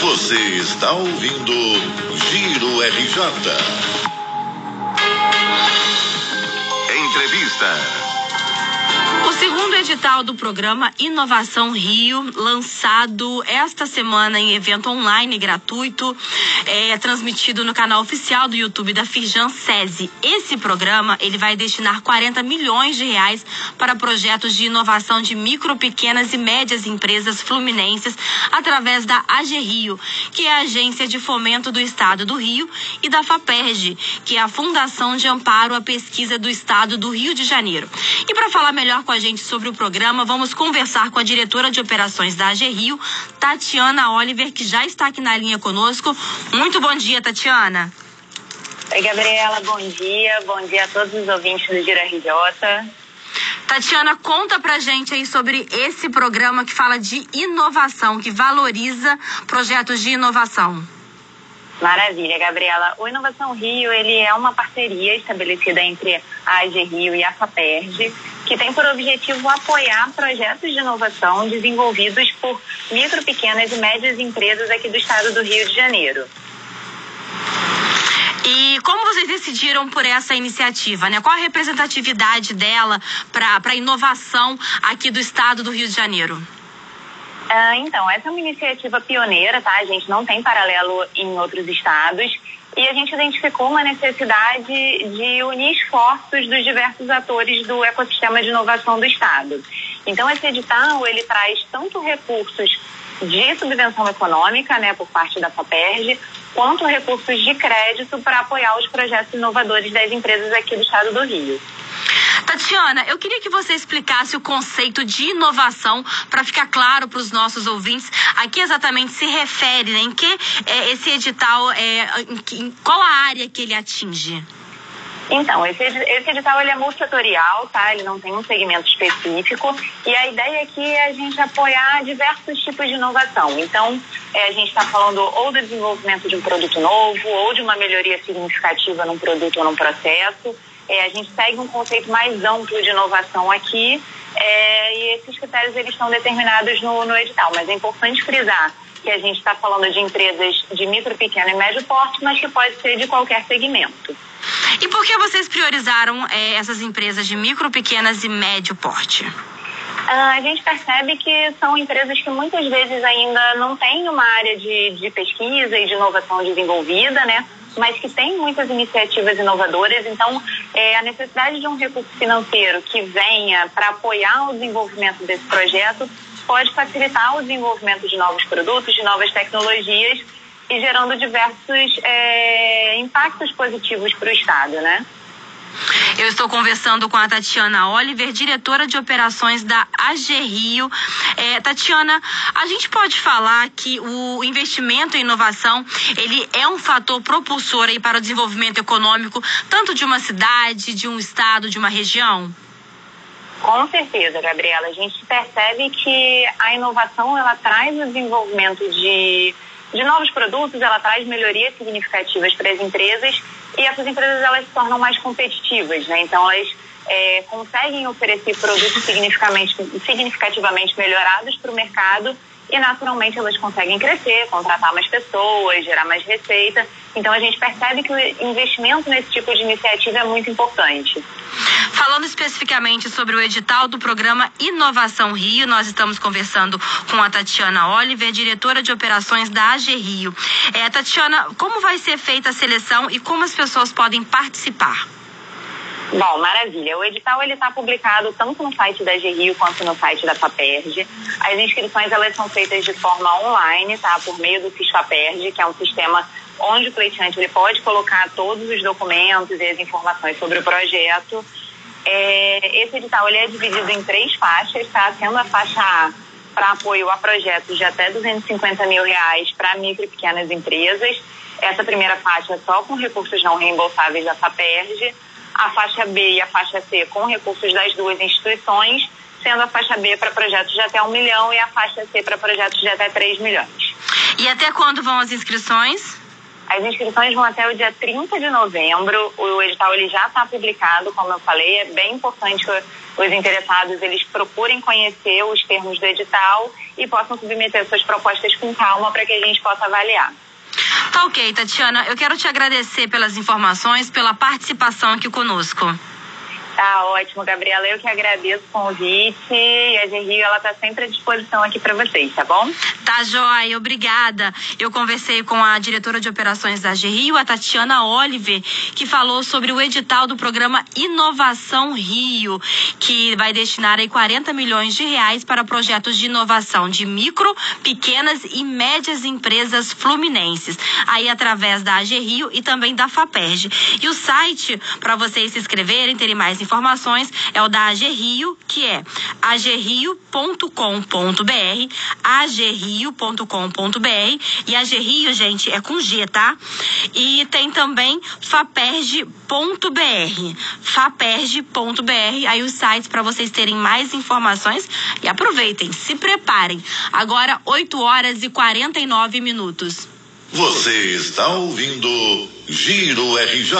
Você está ouvindo Giro RJ. Entrevista. Edital do programa Inovação Rio, lançado esta semana em evento online gratuito, é transmitido no canal oficial do YouTube da Firjan SESI. Esse programa ele vai destinar 40 milhões de reais para projetos de inovação de micro, pequenas e médias empresas fluminenses através da AG Rio, que é a agência de fomento do Estado do Rio, e da FAPERJ, que é a Fundação de Amparo à Pesquisa do Estado do Rio de Janeiro. E para falar melhor com a gente sobre o programa, vamos conversar com a diretora de operações da AG Rio, Tatiana Oliver, que já está aqui na linha conosco. Muito bom dia, Tatiana. Oi, Gabriela, bom dia. Bom dia a todos os ouvintes do Gira RJ. Tatiana, conta pra gente aí sobre esse programa que fala de inovação, que valoriza projetos de inovação. Maravilha, Gabriela. O Inovação Rio ele é uma parceria estabelecida entre a AG Rio e a FAPERJ, que tem por objetivo apoiar projetos de inovação desenvolvidos por micro, pequenas e médias empresas aqui do estado do Rio de Janeiro. E como vocês decidiram por essa iniciativa, né? Qual a representatividade dela para a inovação aqui do estado do Rio de Janeiro? Ah, então, essa é uma iniciativa pioneira, tá? A gente não tem paralelo em outros estados e a gente identificou uma necessidade de unir esforços dos diversos atores do ecossistema de inovação do estado. Então, esse edital, ele traz tanto recursos de subvenção econômica, né, por parte da FAPERJ, quanto recursos de crédito para apoiar os projetos inovadores das empresas aqui do estado do Rio. Tatiana, eu queria que você explicasse o conceito de inovação para ficar claro para os nossos ouvintes a que exatamente se refere, né? em que é, esse edital, é, em, em qual a área que ele atinge? Então, esse, esse edital ele é multisetorial, tá? Ele não tem um segmento específico e a ideia aqui é a gente apoiar diversos tipos de inovação. Então, é, a gente está falando ou do desenvolvimento de um produto novo ou de uma melhoria significativa num produto ou num processo. É, a gente segue um conceito mais amplo de inovação aqui é, e esses critérios eles estão determinados no, no edital. Mas é importante frisar que a gente está falando de empresas de micro, pequeno e médio porte, mas que pode ser de qualquer segmento. E por que vocês priorizaram é, essas empresas de micro, pequenas e médio porte? Uh, a gente percebe que são empresas que muitas vezes ainda não têm uma área de, de pesquisa e de inovação desenvolvida, né? Mas que têm muitas iniciativas inovadoras. Então, é, a necessidade de um recurso financeiro que venha para apoiar o desenvolvimento desse projeto pode facilitar o desenvolvimento de novos produtos, de novas tecnologias e gerando diversos é, impactos positivos para o Estado, né? Eu estou conversando com a Tatiana Oliver, diretora de operações da AG Rio. É, Tatiana, a gente pode falar que o investimento em inovação ele é um fator propulsor aí para o desenvolvimento econômico tanto de uma cidade, de um estado, de uma região? Com certeza, Gabriela. A gente percebe que a inovação ela traz o desenvolvimento de, de novos produtos, ela traz melhorias significativas para as empresas e essas empresas elas se tornam mais competitivas, né? Então elas é, conseguem oferecer produtos significativamente, melhorados para o mercado e naturalmente elas conseguem crescer, contratar mais pessoas, gerar mais receita. Então a gente percebe que o investimento nesse tipo de iniciativa é muito importante. Falando especificamente sobre o edital do programa Inovação Rio, nós estamos conversando com a Tatiana Oliver, diretora de operações da AG Rio. É, Tatiana, como vai ser feita a seleção e como as pessoas podem participar? Bom, maravilha. O edital ele está publicado tanto no site da GRIO quanto no site da FAPERJ. As inscrições elas são feitas de forma online, tá? Por meio do FISFAPERJ, que é um sistema onde o pleiteante ele pode colocar todos os documentos e as informações sobre o projeto. É, esse edital ele é dividido em três faixas, tá? Sendo a faixa A para apoio a projetos de até 250 mil reais para micro e pequenas empresas. Essa primeira faixa é só com recursos não reembolsáveis da FAPERJ a faixa B e a faixa C com recursos das duas instituições, sendo a faixa B para projetos de até um milhão e a faixa C para projetos de até 3 milhões. E até quando vão as inscrições? As inscrições vão até o dia 30 de novembro. O edital ele já está publicado, como eu falei. É bem importante os interessados eles procurem conhecer os termos do edital e possam submeter suas propostas com calma para que a gente possa avaliar. Tá ok, Tatiana. Eu quero te agradecer pelas informações, pela participação aqui conosco. Tá ótimo, Gabriela. Eu que agradeço o convite e a Gerrio, ela tá sempre à disposição aqui para vocês, tá bom? Tá joia, obrigada. Eu conversei com a diretora de operações da Gerrio, a Tatiana Oliver, que falou sobre o edital do programa Inovação Rio, que vai destinar aí 40 milhões de reais para projetos de inovação de micro, pequenas e médias empresas fluminenses, aí através da AG Rio e também da FAPERJ. E o site para vocês se inscreverem, terem mais informações é o da AG Rio, que é agrio.com.br, agrio.com.br e AG Rio, gente, é com G, tá? E tem também faperge.br, faperge.br, aí os sites para vocês terem mais informações e aproveitem, se preparem. Agora 8 horas e 49 minutos. Você está ouvindo Giro RJ.